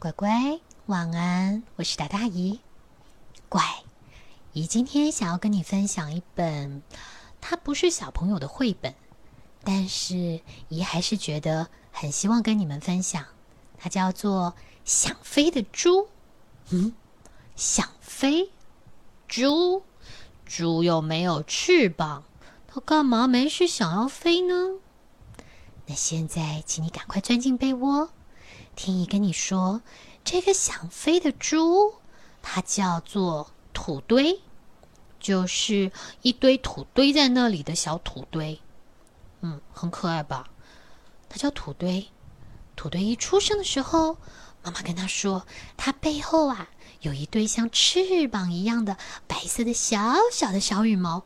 乖乖，晚安！我是大大姨。乖，姨今天想要跟你分享一本，它不是小朋友的绘本，但是姨还是觉得很希望跟你们分享。它叫做《想飞的猪》。嗯，想飞？猪？猪又没有翅膀，它干嘛没事想要飞呢？那现在，请你赶快钻进被窝，听姨跟你说，这个想飞的猪，它叫做土堆，就是一堆土堆在那里的小土堆。嗯，很可爱吧？它叫土堆。土堆一出生的时候，妈妈跟他说，它背后啊有一堆像翅膀一样的白色的小小的小羽毛。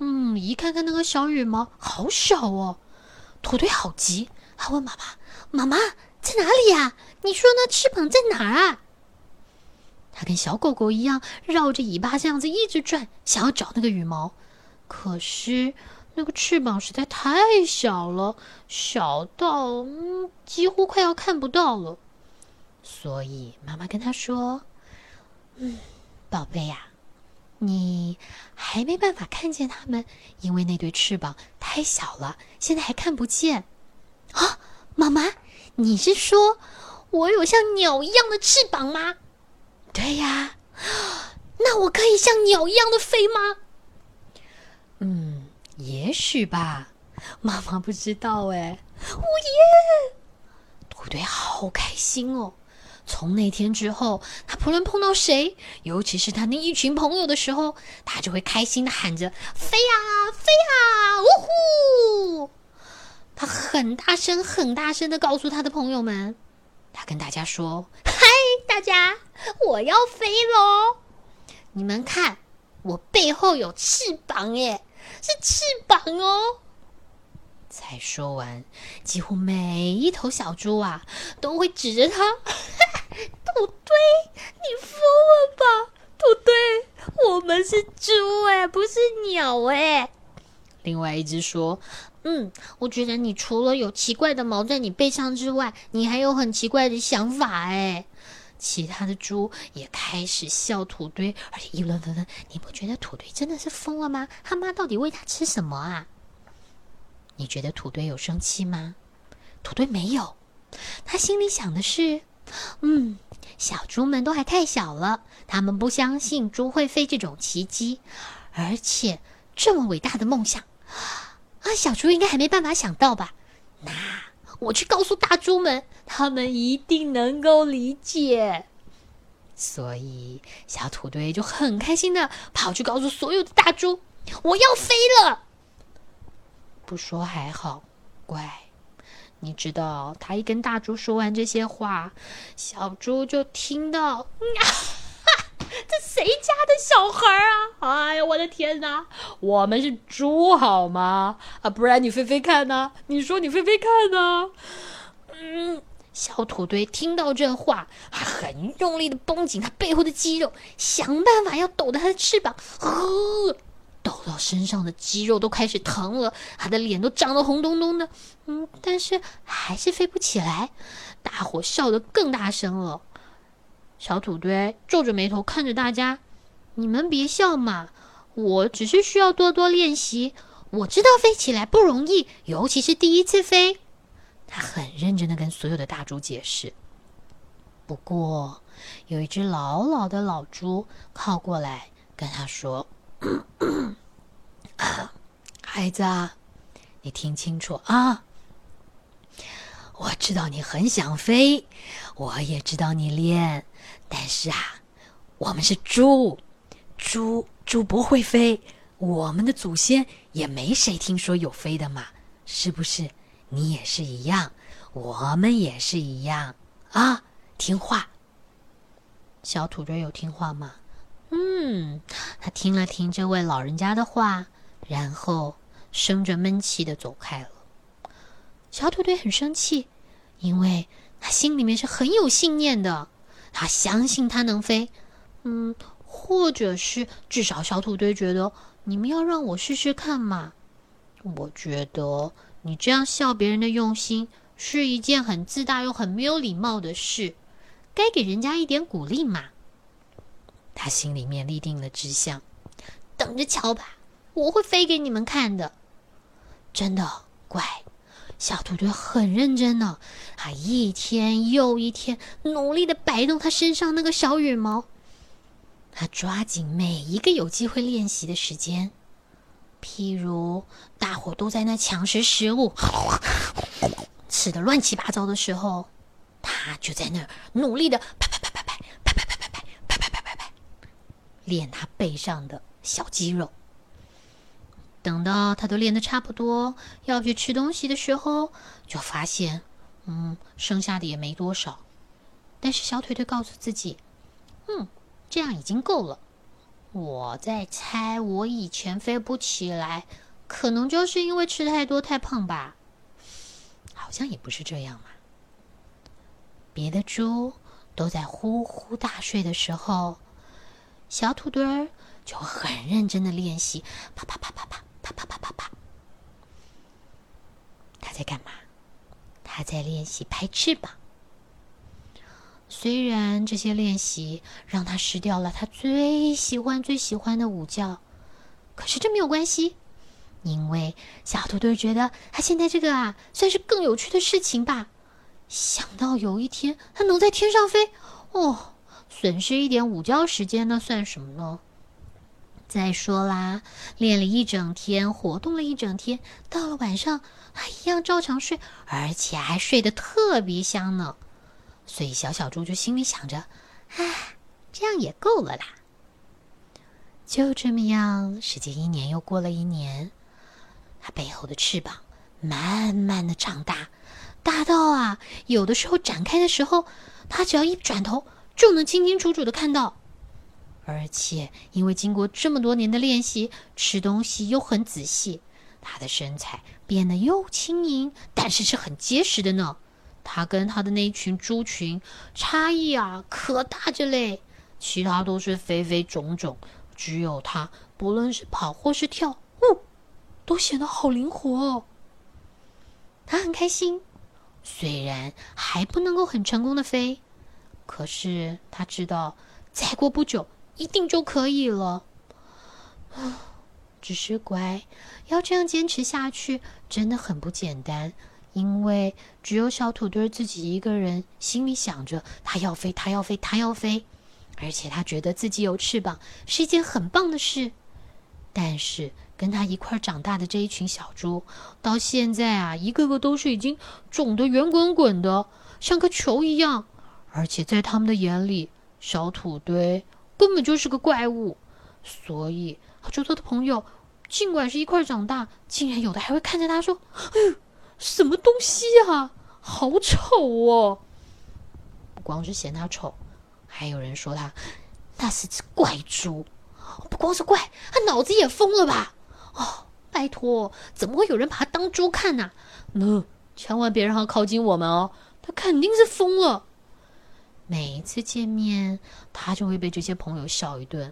嗯，一看看那个小羽毛，好小哦。土堆好急，他问妈妈：“妈妈在哪里呀？你说那翅膀在哪儿啊？”它跟小狗狗一样，绕着尾巴这样子一直转，想要找那个羽毛。可是那个翅膀实在太小了，小到嗯几乎快要看不到了。所以妈妈跟他说：“嗯，宝贝呀。”你还没办法看见它们，因为那对翅膀太小了，现在还看不见。啊，妈妈，你是说我有像鸟一样的翅膀吗？对呀，那我可以像鸟一样的飞吗？嗯，也许吧，妈妈不知道哎。哦耶！土堆好开心哦。从那天之后，他不论碰到谁，尤其是他那一群朋友的时候，他就会开心的喊着“飞呀飞呀，呜呼！”他很大声、很大声的告诉他的朋友们，他跟大家说：“嗨，大家，我要飞喽！你们看，我背后有翅膀耶，是翅膀哦。”才说完，几乎每一头小猪啊，都会指着他。土堆，你疯了吧？土堆，我们是猪哎，不是鸟哎。另外一只说：“嗯，我觉得你除了有奇怪的毛在你背上之外，你还有很奇怪的想法哎。”其他的猪也开始笑土堆，而且议论纷纷。你不觉得土堆真的是疯了吗？他妈到底喂他吃什么啊？你觉得土堆有生气吗？土堆没有，他心里想的是。嗯，小猪们都还太小了，他们不相信猪会飞这种奇迹，而且这么伟大的梦想，啊，小猪应该还没办法想到吧？那我去告诉大猪们，他们一定能够理解。所以小土堆就很开心的跑去告诉所有的大猪：“我要飞了！”不说还好，乖。你知道，他一跟大猪说完这些话，小猪就听到，这谁家的小孩啊？哎呀，我的天哪！我们是猪好吗？啊，不然你飞飞看呢？你说你飞飞看呢？嗯，小土堆听到这话，还很用力的绷紧他背后的肌肉，想办法要抖他的翅膀，呵。抖到身上的肌肉都开始疼了，他的脸都涨得红彤彤的，嗯，但是还是飞不起来。大伙笑得更大声了。小土堆皱着眉头看着大家：“你们别笑嘛，我只是需要多多练习。我知道飞起来不容易，尤其是第一次飞。”他很认真的跟所有的大猪解释。不过，有一只老老的老猪靠过来跟他说。孩子，啊，你听清楚啊！我知道你很想飞，我也知道你练，但是啊，我们是猪，猪猪不会飞，我们的祖先也没谁听说有飞的嘛，是不是？你也是一样，我们也是一样啊！听话，小土堆有听话吗？嗯，他听了听这位老人家的话，然后生着闷气的走开了。小土堆很生气，因为他心里面是很有信念的，他相信他能飞。嗯，或者是至少小土堆觉得你们要让我试试看嘛。我觉得你这样笑别人的用心是一件很自大又很没有礼貌的事。该给人家一点鼓励嘛。他心里面立定了志向，等着瞧吧，我会飞给你们看的。真的，乖，小兔兔很认真呢，他一天又一天努力的摆动他身上那个小羽毛，他抓紧每一个有机会练习的时间。譬如大伙都在那抢食食物，吃的乱七八糟的时候，他就在那儿努力的拍拍拍拍拍拍拍拍拍拍拍拍拍拍，练他背上的小肌肉。等到他都练的差不多，要去吃东西的时候，就发现，嗯，剩下的也没多少。但是小腿腿告诉自己，嗯，这样已经够了。我在猜，我以前飞不起来，可能就是因为吃太多太胖吧。好像也不是这样嘛。别的猪都在呼呼大睡的时候，小土堆儿就很认真的练习，啪啪啪啪啪啪啪啪啪啪。他在干嘛？他在练习拍翅膀。虽然这些练习让他失掉了他最喜欢、最喜欢的午觉，可是这没有关系，因为小兔兔觉得他现在这个啊，算是更有趣的事情吧。想到有一天他能在天上飞，哦，损失一点午觉时间那算什么呢？再说啦，练了一整天，活动了一整天，到了晚上他一样照常睡，而且还睡得特别香呢。所以小小猪就心里想着：“啊，这样也够了啦。”就这么样，时间一年又过了一年，它背后的翅膀慢慢的长大，大到啊，有的时候展开的时候，它只要一转头就能清清楚楚的看到。而且因为经过这么多年的练习，吃东西又很仔细，它的身材变得又轻盈，但是是很结实的呢。他跟他的那一群猪群差异啊，可大着嘞！其他都是肥肥肿肿，只有他，不论是跑或是跳，哦，都显得好灵活哦。他很开心，虽然还不能够很成功的飞，可是他知道，再过不久一定就可以了。只是乖，要这样坚持下去，真的很不简单。因为只有小土堆自己一个人，心里想着他要飞，他要飞，他要飞，而且他觉得自己有翅膀是一件很棒的事。但是跟他一块长大的这一群小猪，到现在啊，一个个都是已经肿得圆滚滚的，像个球一样。而且在他们的眼里，小土堆根本就是个怪物。所以，猪头的朋友，尽管是一块长大，竟然有的还会看着他说：“哎呦。”什么东西呀？好丑哦！不光是嫌他丑，还有人说他那是只怪猪。不光是怪，他脑子也疯了吧？哦，拜托，怎么会有人把他当猪看呢？那千万别让他靠近我们哦，他肯定是疯了。每一次见面，他就会被这些朋友笑一顿。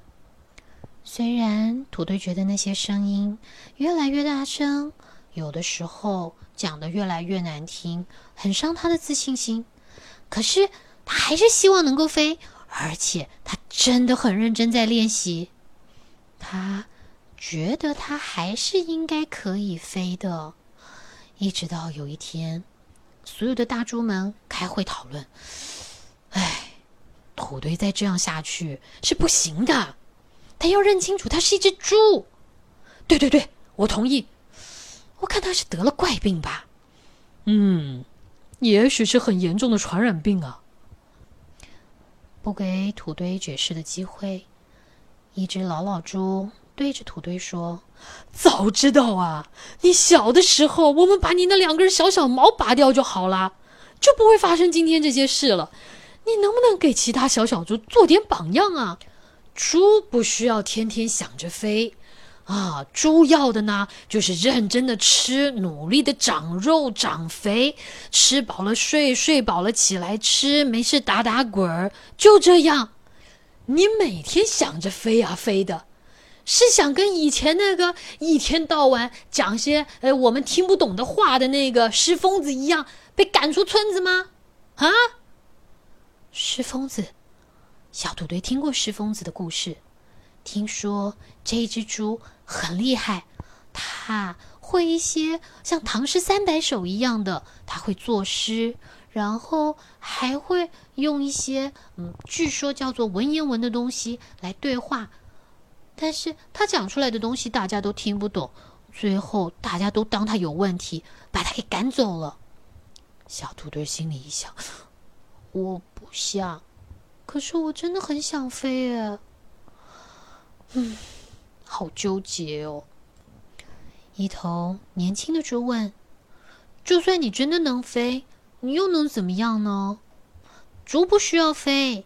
虽然土堆觉得那些声音越来越大声。有的时候讲的越来越难听，很伤他的自信心。可是他还是希望能够飞，而且他真的很认真在练习。他觉得他还是应该可以飞的。一直到有一天，所有的大猪们开会讨论：“哎，土堆再这样下去是不行的。他要认清楚，他是一只猪。”对对对，我同意。我看他是得了怪病吧，嗯，也许是很严重的传染病啊。不给土堆解释的机会，一只老老猪对着土堆说：“早知道啊，你小的时候，我们把你那两根小小毛拔掉就好了，就不会发生今天这些事了。你能不能给其他小小猪做点榜样啊？猪不需要天天想着飞。”啊，猪要的呢，就是认真的吃，努力的长肉长肥，吃饱了睡，睡饱了起来吃，没事打打滚儿，就这样。你每天想着飞啊飞的，是想跟以前那个一天到晚讲些呃我们听不懂的话的那个石疯子一样被赶出村子吗？啊？狮。疯子。小土堆听过狮疯子的故事，听说这只猪很厉害，它会一些像唐诗三百首一样的，它会作诗，然后还会用一些嗯，据说叫做文言文的东西来对话。但是他讲出来的东西大家都听不懂，最后大家都当他有问题，把他给赶走了。小土堆心里一想：我不想。可是我真的很想飞耶，嗯，好纠结哦。一头年轻的猪问：“就算你真的能飞，你又能怎么样呢？猪不需要飞。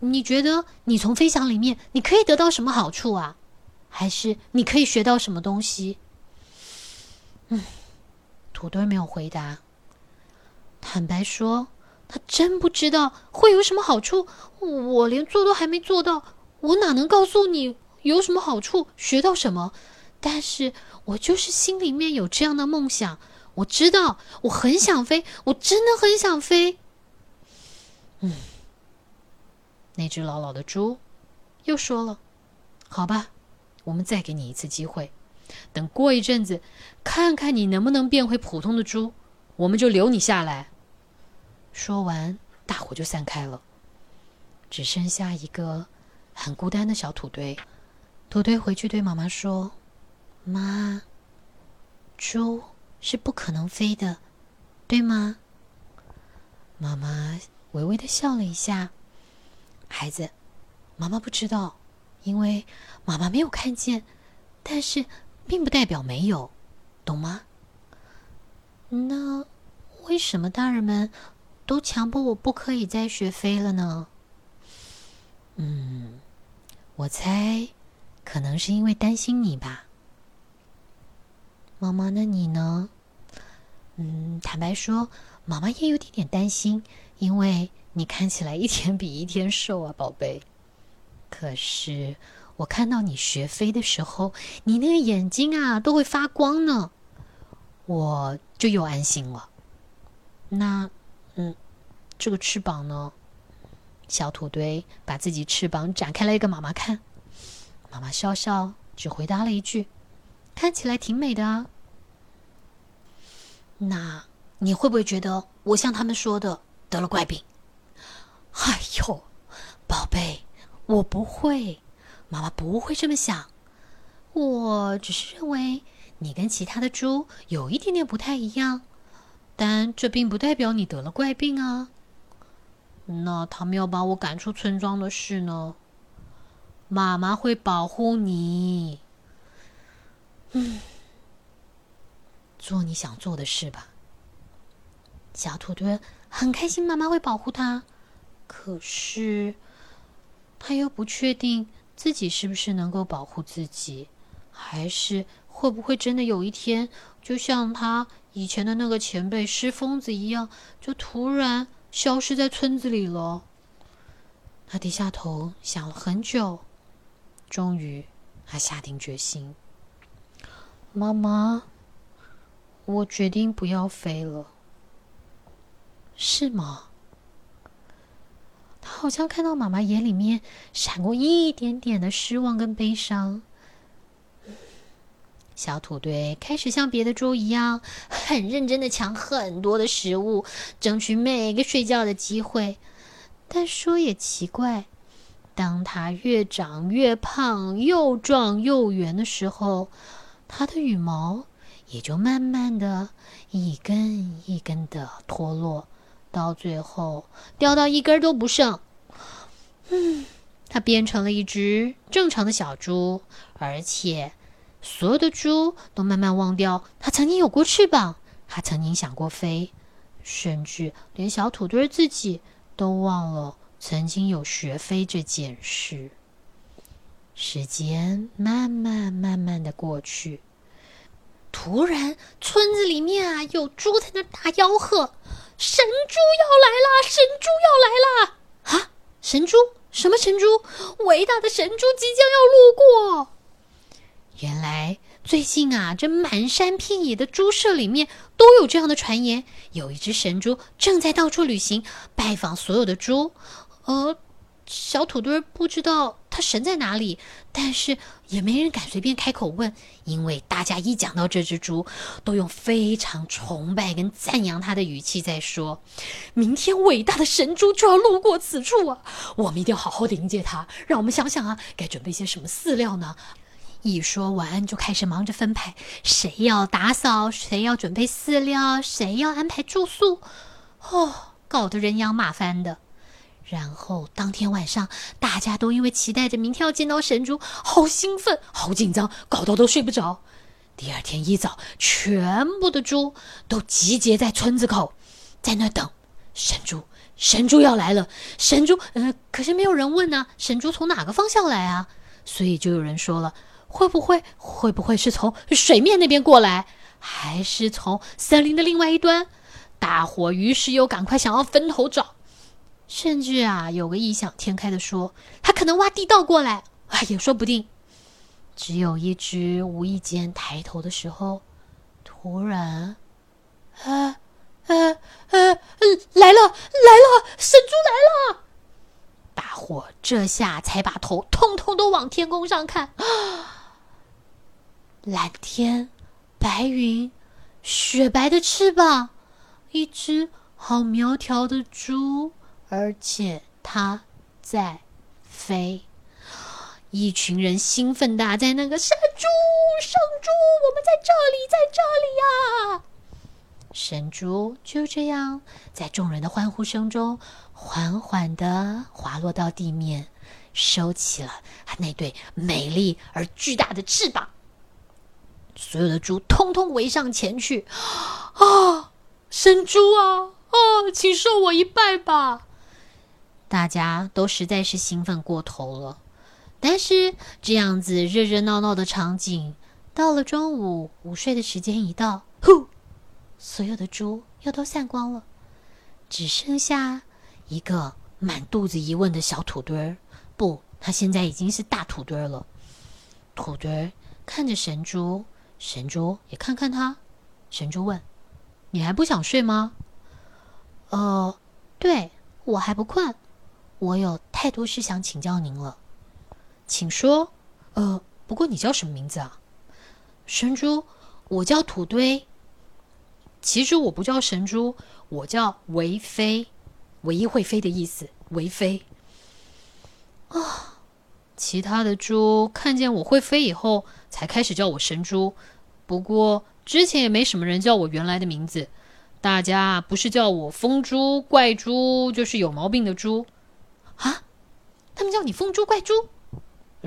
你觉得你从飞翔里面你可以得到什么好处啊？还是你可以学到什么东西？”嗯，土堆没有回答。坦白说。他真不知道会有什么好处，我连做都还没做到，我哪能告诉你有什么好处，学到什么？但是我就是心里面有这样的梦想，我知道我很想飞，我真的很想飞。嗯，那只老老的猪又说了：“好吧，我们再给你一次机会，等过一阵子，看看你能不能变回普通的猪，我们就留你下来。”说完，大伙就散开了，只剩下一个很孤单的小土堆。土堆回去对妈妈说：“妈，猪是不可能飞的，对吗？”妈妈微微的笑了一下：“孩子，妈妈不知道，因为妈妈没有看见，但是并不代表没有，懂吗？那为什么大人们？”都强迫我不可以再学飞了呢。嗯，我猜可能是因为担心你吧。妈妈，那你呢？嗯，坦白说，妈妈也有点点担心，因为你看起来一天比一天瘦啊，宝贝。可是我看到你学飞的时候，你那个眼睛啊都会发光呢，我就又安心了。那。嗯，这个翅膀呢？小土堆把自己翅膀展开来给妈妈看，妈妈笑笑，只回答了一句：“看起来挺美的啊。”那你会不会觉得我像他们说的得了怪病？哎呦，宝贝，我不会，妈妈不会这么想。我只是认为你跟其他的猪有一点点不太一样。但这并不代表你得了怪病啊！那他们要把我赶出村庄的事呢？妈妈会保护你。嗯，做你想做的事吧。小土堆很开心，妈妈会保护他。可是他又不确定自己是不是能够保护自己，还是会不会真的有一天，就像他。以前的那个前辈石疯子一样，就突然消失在村子里了。他低下头想了很久，终于他下定决心：“妈妈，我决定不要飞了。”是吗？他好像看到妈妈眼里面闪过一点点的失望跟悲伤。小土堆开始像别的猪一样，很认真的抢很多的食物，争取每个睡觉的机会。但说也奇怪，当它越长越胖、又壮又圆的时候，它的羽毛也就慢慢的一根一根的脱落，到最后掉到一根都不剩。嗯，它变成了一只正常的小猪，而且。所有的猪都慢慢忘掉，它曾经有过翅膀，它曾经想过飞，甚至连小土堆自己都忘了曾经有学飞这件事。时间慢慢慢慢的过去，突然村子里面啊，有猪在那大吆喝：“神猪要来啦！神猪要来啦！”啊，神猪？什么神猪？伟大的神猪即将要路过。原来最近啊，这满山遍野的猪舍里面都有这样的传言：有一只神猪正在到处旅行，拜访所有的猪。呃，小土堆不知道它神在哪里，但是也没人敢随便开口问，因为大家一讲到这只猪，都用非常崇拜跟赞扬它的语气在说：明天伟大的神猪就要路过此处啊，我们一定要好好的迎接它。让我们想想啊，该准备些什么饲料呢？一说完，就开始忙着分派，谁要打扫，谁要准备饲料，谁要安排住宿，哦，搞得人仰马翻的。然后当天晚上，大家都因为期待着明天要见到神猪，好兴奋，好紧张，搞到都睡不着。第二天一早，全部的猪都集结在村子口，在那等神猪。神猪要来了，神猪，呃，可是没有人问呢，神猪从哪个方向来啊？所以就有人说了，会不会，会不会是从水面那边过来，还是从森林的另外一端？大伙于是又赶快想要分头找。甚至啊，有个异想天开的说，他可能挖地道过来，啊，也说不定。只有一只无意间抬头的时候，突然，啊啊啊，来了来了，神猪来了！大伙这下才把头通通都往天空上看啊，蓝天、白云、雪白的翅膀，一只好苗条的猪。而且它在飞，一群人兴奋的在那个山猪，神猪，我们在这里，在这里呀！神猪就这样在众人的欢呼声中，缓缓的滑落到地面，收起了它那对美丽而巨大的翅膀。所有的猪通通围上前去，啊，神猪啊，啊，请受我一拜吧！大家都实在是兴奋过头了，但是这样子热热闹闹的场景，到了中午午睡的时间一到，呼，所有的猪又都散光了，只剩下一个满肚子疑问的小土堆儿。不，他现在已经是大土堆儿了。土堆儿看着神猪，神猪也看看他。神猪问：“你还不想睡吗？”“呃，对我还不困。”我有太多事想请教您了，请说。呃，不过你叫什么名字啊？神猪，我叫土堆。其实我不叫神猪，我叫维飞，唯一会飞的意思，维飞。啊，其他的猪看见我会飞以后，才开始叫我神猪。不过之前也没什么人叫我原来的名字，大家不是叫我疯猪、怪猪，就是有毛病的猪。啊，他们叫你疯猪怪猪？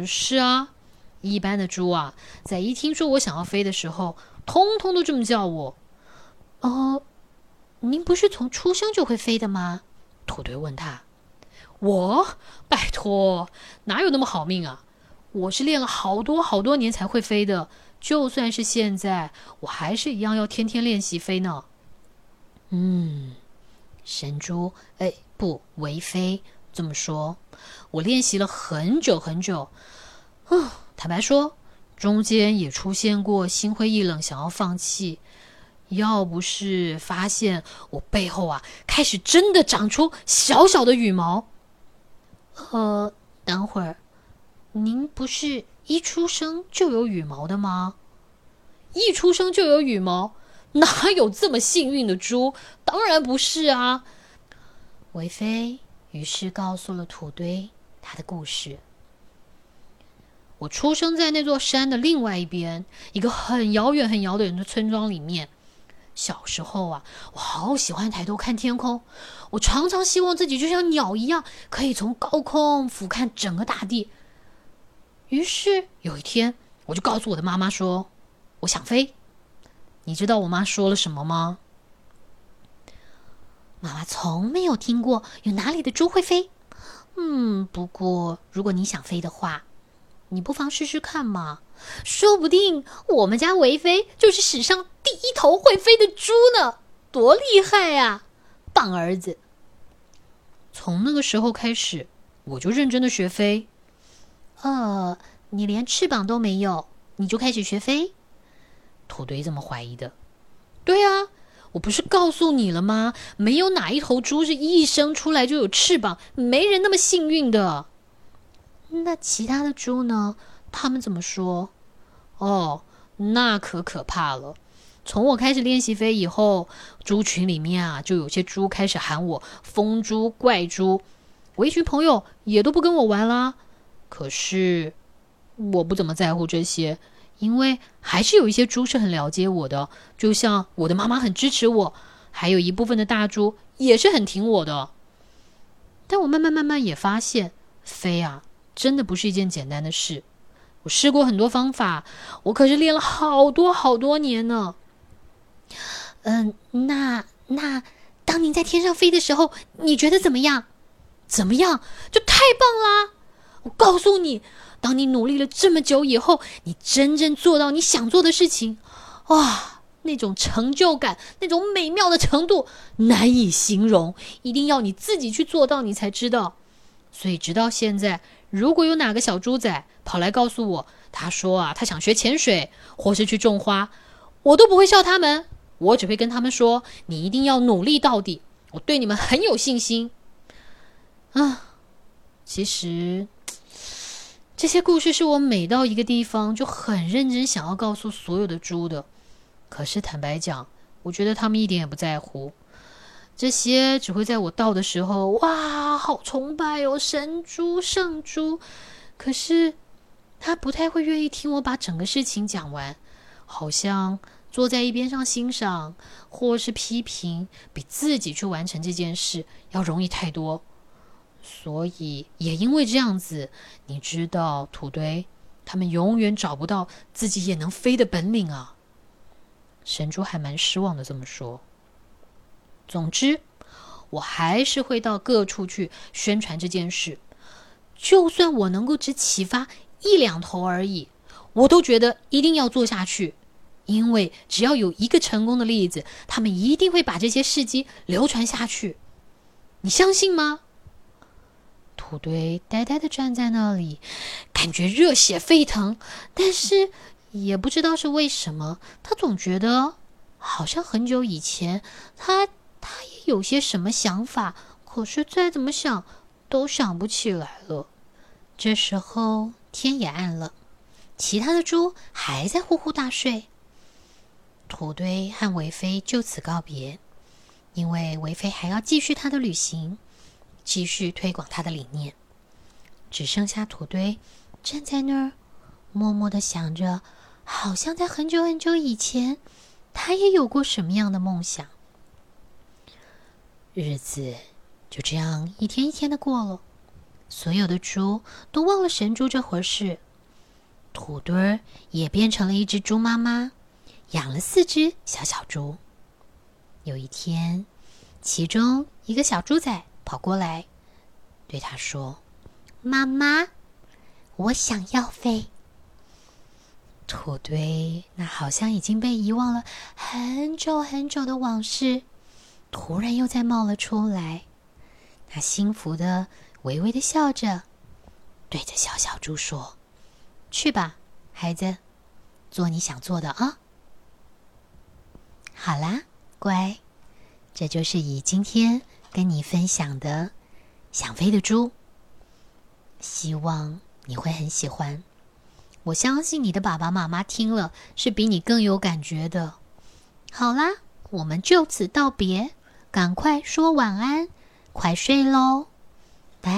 是啊，一般的猪啊，在一听说我想要飞的时候，通通都这么叫我。哦，您不是从出生就会飞的吗？土堆问他。我拜托，哪有那么好命啊？我是练了好多好多年才会飞的，就算是现在，我还是一样要天天练习飞呢。嗯，神猪，哎，不，为飞。这么说，我练习了很久很久。嗯，坦白说，中间也出现过心灰意冷、想要放弃。要不是发现我背后啊开始真的长出小小的羽毛。呃，等会儿，您不是一出生就有羽毛的吗？一出生就有羽毛，哪有这么幸运的猪？当然不是啊，韦飞。于是告诉了土堆他的故事。我出生在那座山的另外一边，一个很遥远、很遥远的村庄里面。小时候啊，我好喜欢抬头看天空，我常常希望自己就像鸟一样，可以从高空俯瞰整个大地。于是有一天，我就告诉我的妈妈说：“我想飞。”你知道我妈说了什么吗？妈妈从没有听过有哪里的猪会飞。嗯，不过如果你想飞的话，你不妨试试看嘛。说不定我们家维飞就是史上第一头会飞的猪呢，多厉害呀！棒儿子。从那个时候开始，我就认真的学飞。呃，你连翅膀都没有，你就开始学飞？土堆这么怀疑的。对啊，我不是告诉你了吗？没有哪一头猪是一生出来就有翅膀，没人那么幸运的。那其他的猪呢？他们怎么说？哦，那可可怕了。从我开始练习飞以后，猪群里面啊，就有些猪开始喊我“疯猪”“怪猪”，我一群朋友也都不跟我玩啦。可是我不怎么在乎这些，因为还是有一些猪是很了解我的，就像我的妈妈很支持我，还有一部分的大猪也是很挺我的。但我慢慢慢慢也发现，飞啊，真的不是一件简单的事。我试过很多方法，我可是练了好多好多年呢。嗯，那那，当您在天上飞的时候，你觉得怎么样？怎么样？就太棒啦！我告诉你，当你努力了这么久以后，你真正做到你想做的事情，哇，那种成就感，那种美妙的程度难以形容，一定要你自己去做到，你才知道。所以直到现在，如果有哪个小猪仔跑来告诉我，他说啊，他想学潜水，或是去种花，我都不会笑他们。我只会跟他们说：“你一定要努力到底，我对你们很有信心。”啊，其实这些故事是我每到一个地方就很认真想要告诉所有的猪的。可是坦白讲，我觉得他们一点也不在乎。这些只会在我到的时候，哇，好崇拜哦，神猪、圣猪。可是他不太会愿意听我把整个事情讲完，好像。坐在一边上欣赏，或是批评，比自己去完成这件事要容易太多。所以也因为这样子，你知道土堆他们永远找不到自己也能飞的本领啊。神珠还蛮失望的这么说。总之，我还是会到各处去宣传这件事，就算我能够只启发一两头而已，我都觉得一定要做下去。因为只要有一个成功的例子，他们一定会把这些事迹流传下去。你相信吗？土堆呆呆的站在那里，感觉热血沸腾，但是也不知道是为什么，他总觉得好像很久以前，他他也有些什么想法，可是再怎么想都想不起来了。这时候天也暗了，其他的猪还在呼呼大睡。土堆和维飞就此告别，因为维飞还要继续他的旅行，继续推广他的理念。只剩下土堆站在那儿，默默的想着，好像在很久很久以前，他也有过什么样的梦想。日子就这样一天一天的过了，所有的猪都忘了神猪这回事，土堆儿也变成了一只猪妈妈。养了四只小小猪。有一天，其中一个小猪仔跑过来，对他说：“妈妈，我想要飞。”土堆那好像已经被遗忘了很久很久的往事，突然又再冒了出来。他幸福的、微微的笑着，对着小小猪说：“去吧，孩子，做你想做的啊。”好啦，乖，这就是以今天跟你分享的想飞的猪，希望你会很喜欢。我相信你的爸爸妈妈听了是比你更有感觉的。好啦，我们就此道别，赶快说晚安，快睡喽。拜